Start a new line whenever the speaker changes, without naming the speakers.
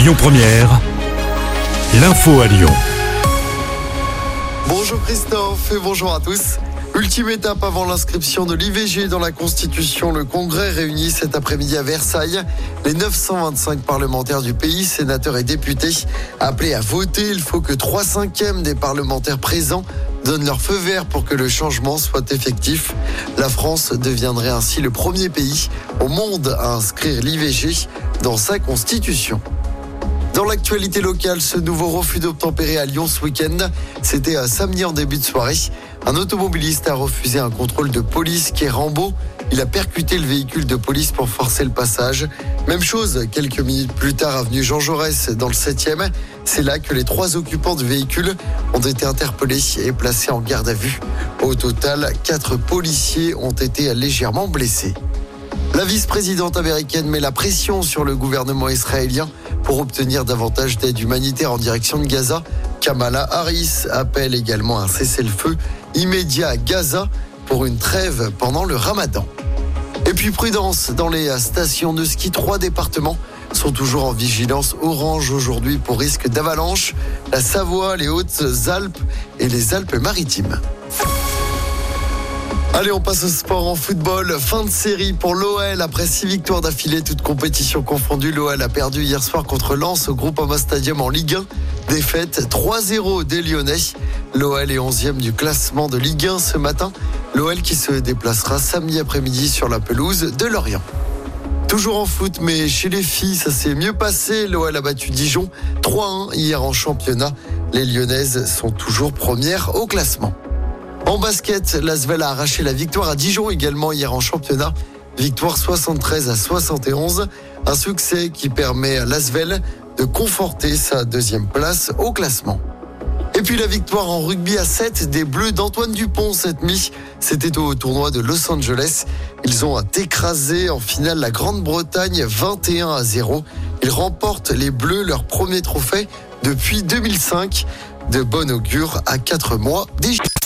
Lyon Première, l'info à Lyon.
Bonjour Christophe et bonjour à tous. Ultime étape avant l'inscription de l'IVG dans la Constitution. Le Congrès réunit cet après-midi à Versailles les 925 parlementaires du pays, sénateurs et députés. Appelés à voter, il faut que 3 cinquièmes des parlementaires présents donnent leur feu vert pour que le changement soit effectif. La France deviendrait ainsi le premier pays au monde à inscrire l'IVG dans sa Constitution. Dans l'actualité locale, ce nouveau refus d'obtempérer à Lyon ce week-end, c'était à samedi en début de soirée. Un automobiliste a refusé un contrôle de police qui est Rambo. Il a percuté le véhicule de police pour forcer le passage. Même chose quelques minutes plus tard, avenue Jean Jaurès, dans le 7e. C'est là que les trois occupants du véhicule ont été interpellés et placés en garde à vue. Au total, quatre policiers ont été légèrement blessés. La vice-présidente américaine met la pression sur le gouvernement israélien pour obtenir davantage d'aide humanitaire en direction de Gaza. Kamala Harris appelle également un cessez-le-feu immédiat à Gaza pour une trêve pendant le ramadan. Et puis prudence dans les stations de ski. Trois départements sont toujours en vigilance orange aujourd'hui pour risque d'avalanche. La Savoie, les Hautes-Alpes et les Alpes-Maritimes. Allez, on passe au sport en football. Fin de série pour l'OL. Après six victoires d'affilée, toutes compétitions confondues, l'OL a perdu hier soir contre Lens au Groupama Stadium en Ligue 1. Défaite 3-0 des Lyonnais. L'OL est 11e du classement de Ligue 1 ce matin. L'OL qui se déplacera samedi après-midi sur la pelouse de Lorient. Toujours en foot, mais chez les filles, ça s'est mieux passé. L'OL a battu Dijon 3-1 hier en championnat. Les Lyonnaises sont toujours premières au classement. En basket, l'Asvel a arraché la victoire à Dijon également hier en championnat. Victoire 73 à 71. Un succès qui permet à l'Asvel de conforter sa deuxième place au classement. Et puis la victoire en rugby à 7 des Bleus d'Antoine Dupont cette nuit. C'était au tournoi de Los Angeles. Ils ont écrasé en finale la Grande-Bretagne 21 à 0. Ils remportent les Bleus leur premier trophée depuis 2005. De bon augure à 4 mois déjà.